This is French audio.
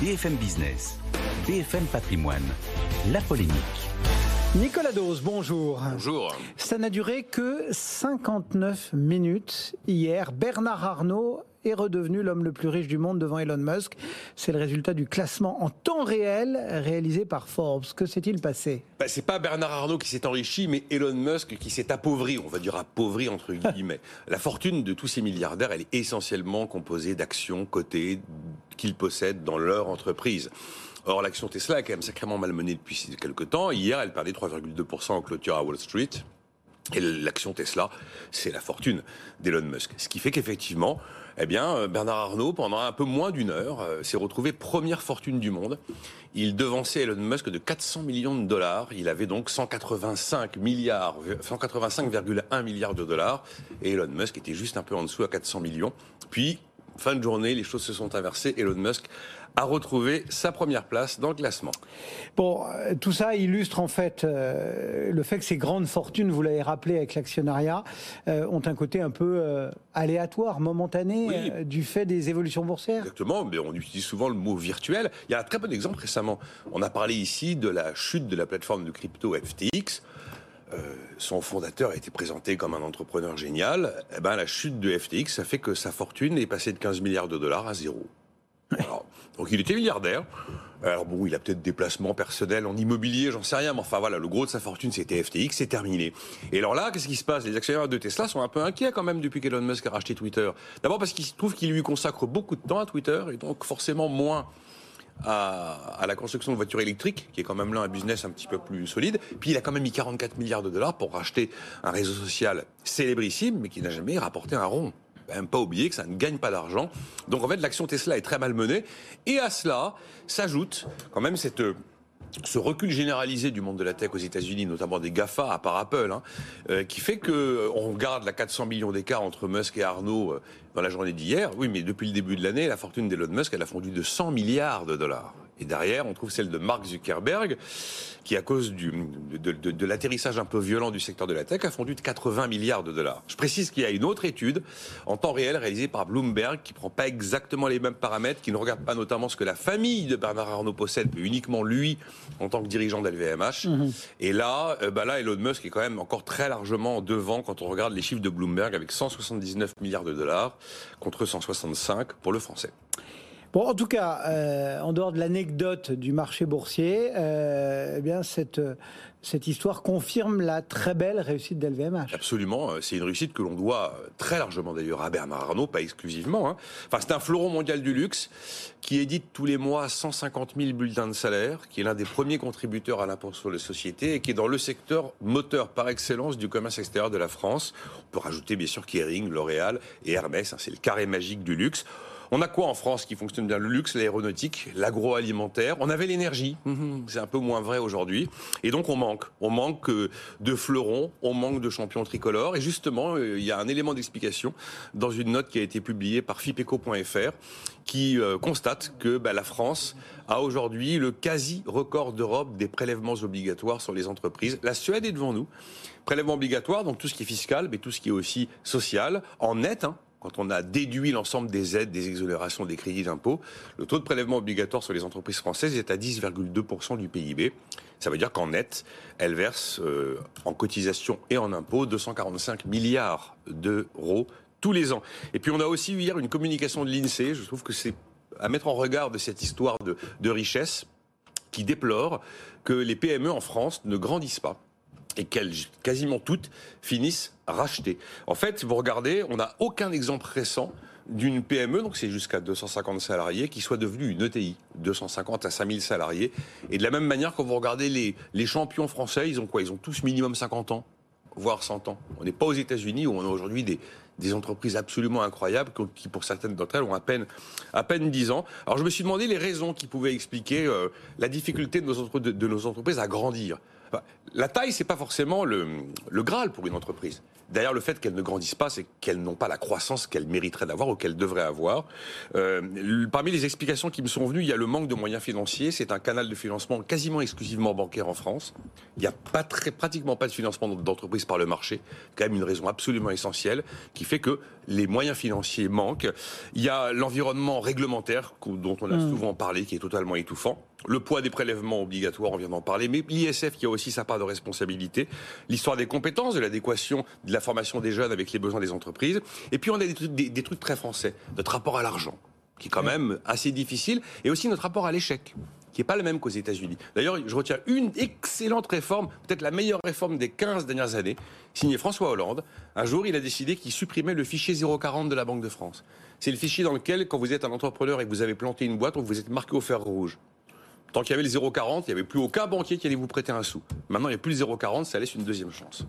BFM Business, BFM Patrimoine, la polémique. Nicolas Dose, bonjour. Bonjour. Ça n'a duré que 59 minutes hier. Bernard Arnault est redevenu l'homme le plus riche du monde devant Elon Musk. C'est le résultat du classement en temps réel réalisé par Forbes. Que s'est-il passé? Bah, C'est pas Bernard Arnault qui s'est enrichi, mais Elon Musk qui s'est appauvri, on va dire appauvri entre guillemets. La fortune de tous ces milliardaires, elle est essentiellement composée d'actions cotées qu'ils possèdent dans leur entreprise. Or, l'action Tesla est quand même sacrément malmenée depuis quelques temps. Hier, elle perdait 3,2% en clôture à Wall Street. Et l'action Tesla, c'est la fortune d'Elon Musk. Ce qui fait qu'effectivement, eh bien, euh, Bernard Arnault, pendant un peu moins d'une heure, euh, s'est retrouvé première fortune du monde. Il devançait Elon Musk de 400 millions de dollars. Il avait donc 185 milliards, 185,1 milliards de dollars. Et Elon Musk était juste un peu en dessous à 400 millions. Puis, fin de journée, les choses se sont inversées. Elon Musk a retrouvé sa première place dans le classement. Bon, euh, tout ça illustre en fait euh, le fait que ces grandes fortunes, vous l'avez rappelé avec l'actionnariat, euh, ont un côté un peu aléatoire, momentané, du fait des évolutions boursières. Exactement, mais on utilise souvent le mot virtuel. Il y a un très bon exemple récemment. On a parlé ici de la chute de la plateforme de crypto FTX. Son fondateur a été présenté comme un entrepreneur génial. Eh ben, la chute de FTX, ça fait que sa fortune est passée de 15 milliards de dollars à zéro. donc il était milliardaire. Alors bon, il a peut-être des placements personnels en immobilier, j'en sais rien, mais enfin voilà, le gros de sa fortune c'était FTX, c'est terminé. Et alors là, qu'est-ce qui se passe? Les actionnaires de Tesla sont un peu inquiets quand même depuis qu'Elon Musk a racheté Twitter. D'abord parce qu'il trouve qu'il lui consacre beaucoup de temps à Twitter et donc forcément moins à, la construction de voitures électriques, qui est quand même là un business un petit peu plus solide. Puis il a quand même mis 44 milliards de dollars pour racheter un réseau social célébrissime, mais qui n'a jamais rapporté un rond même pas oublier que ça ne gagne pas d'argent. Donc en fait, l'action Tesla est très mal menée. Et à cela s'ajoute quand même cette ce recul généralisé du monde de la tech aux États-Unis, notamment des GAFA, à part Apple, hein, euh, qui fait que on garde la 400 millions d'écart entre Musk et Arnault euh, dans la journée d'hier. Oui, mais depuis le début de l'année, la fortune d'Elon Musk, elle a fondu de 100 milliards de dollars. Et derrière, on trouve celle de Mark Zuckerberg, qui, à cause du, de, de, de l'atterrissage un peu violent du secteur de la tech, a fondu de 80 milliards de dollars. Je précise qu'il y a une autre étude en temps réel réalisée par Bloomberg qui prend pas exactement les mêmes paramètres, qui ne regarde pas notamment ce que la famille de Bernard Arnault possède, mais uniquement lui en tant que dirigeant de LVMH. Mhm. Et là, euh, bah là, Elon Musk est quand même encore très largement devant quand on regarde les chiffres de Bloomberg avec 179 milliards de dollars contre 165 pour le français. Bon, en tout cas, euh, en dehors de l'anecdote du marché boursier, euh, eh bien cette cette histoire confirme la très belle réussite d'LVMH. Absolument, euh, c'est une réussite que l'on doit très largement d'ailleurs à Bernard Arnault, pas exclusivement. Hein. Enfin, c'est un fleuron mondial du luxe qui édite tous les mois 150 000 bulletins de salaire, qui est l'un des premiers contributeurs à l'impôt sur les sociétés et qui est dans le secteur moteur par excellence du commerce extérieur de la France. On peut rajouter bien sûr Kering, L'Oréal et Hermès, hein, c'est le carré magique du luxe. On a quoi en France qui fonctionne bien? Le luxe, l'aéronautique, l'agroalimentaire. On avait l'énergie. Mhm. C'est un peu moins vrai aujourd'hui. Et donc on manque. On manque euh, de fleurons, on manque de champions tricolores. Et justement, euh, il y a un élément d'explication dans une note qui a été publiée par fipeco.fr qui euh, constate que bah, la France a aujourd'hui le quasi-record d'Europe des prélèvements obligatoires sur les entreprises. La Suède est devant nous. Prélèvements obligatoires, donc tout ce qui est fiscal, mais tout ce qui est aussi social, en net, hein, quand on a déduit l'ensemble des aides, des exonérations, des crédits d'impôt, le taux de prélèvement obligatoire sur les entreprises françaises est à 10,2% du PIB. Ça veut dire qu'en net, elles versent euh, en cotisation et en impôts 245 milliards d'euros tous les ans. Et puis on a aussi eu hier une communication de l'INSEE, je trouve que c'est à mettre en regard de cette histoire de richesse, qui déplore que les PME en France ne grandissent pas et qu'elles, quasiment toutes, finissent rachetées. En fait, vous regardez, on n'a aucun exemple récent d'une PME, donc c'est jusqu'à 250 salariés, qui soit devenue une ETI, 250 à 5000 salariés. Et de la même manière, quand vous regardez les, les champions français, ils ont quoi? Ils ont tous minimum 50 ans, voire 100 ans. On n'est pas aux États-Unis où on a aujourd'hui des, des entreprises absolument incroyables qui, pour certaines d'entre elles, ont à peine, à peine 10 ans. Alors je me suis demandé les raisons qui pouvaient expliquer euh, la difficulté de nos, de nos entreprises à grandir. La taille, c'est pas forcément le, le Graal pour une entreprise. Derrière le fait qu'elles ne grandissent pas, c'est qu'elles n'ont pas la croissance qu'elles mériteraient d'avoir ou qu'elles devraient avoir. Euh, parmi les explications qui me sont venues, il y a le manque de moyens financiers. C'est un canal de financement quasiment exclusivement bancaire en France. Il n'y a pas très, pratiquement pas de financement d'entreprise par le marché. Quand même une raison absolument essentielle qui fait que les moyens financiers manquent. Il y a l'environnement réglementaire dont on a mmh. souvent parlé, qui est totalement étouffant le poids des prélèvements obligatoires, on vient d'en parler, mais l'ISF qui a aussi sa part de responsabilité, l'histoire des compétences, de l'adéquation de la formation des jeunes avec les besoins des entreprises, et puis on a des trucs, très français, notre rapport à l'argent, qui est quand même assez difficile, et aussi notre rapport à l'échec qui n'est pas le même qu'aux États-Unis. D'ailleurs, je retiens une excellente réforme, peut-être la meilleure réforme des 15 dernières années, signée François Hollande. Un jour, il a décidé qu'il supprimait le fichier 040 de la Banque de France. C'est le fichier dans lequel, quand vous êtes un entrepreneur et que vous avez planté une boîte, vous êtes marqué au fer rouge. Tant qu'il y avait le 0,40, il n'y avait plus aucun banquier qui allait vous prêter un sou. Maintenant, il n'y a plus le 0,40, ça laisse une deuxième chance.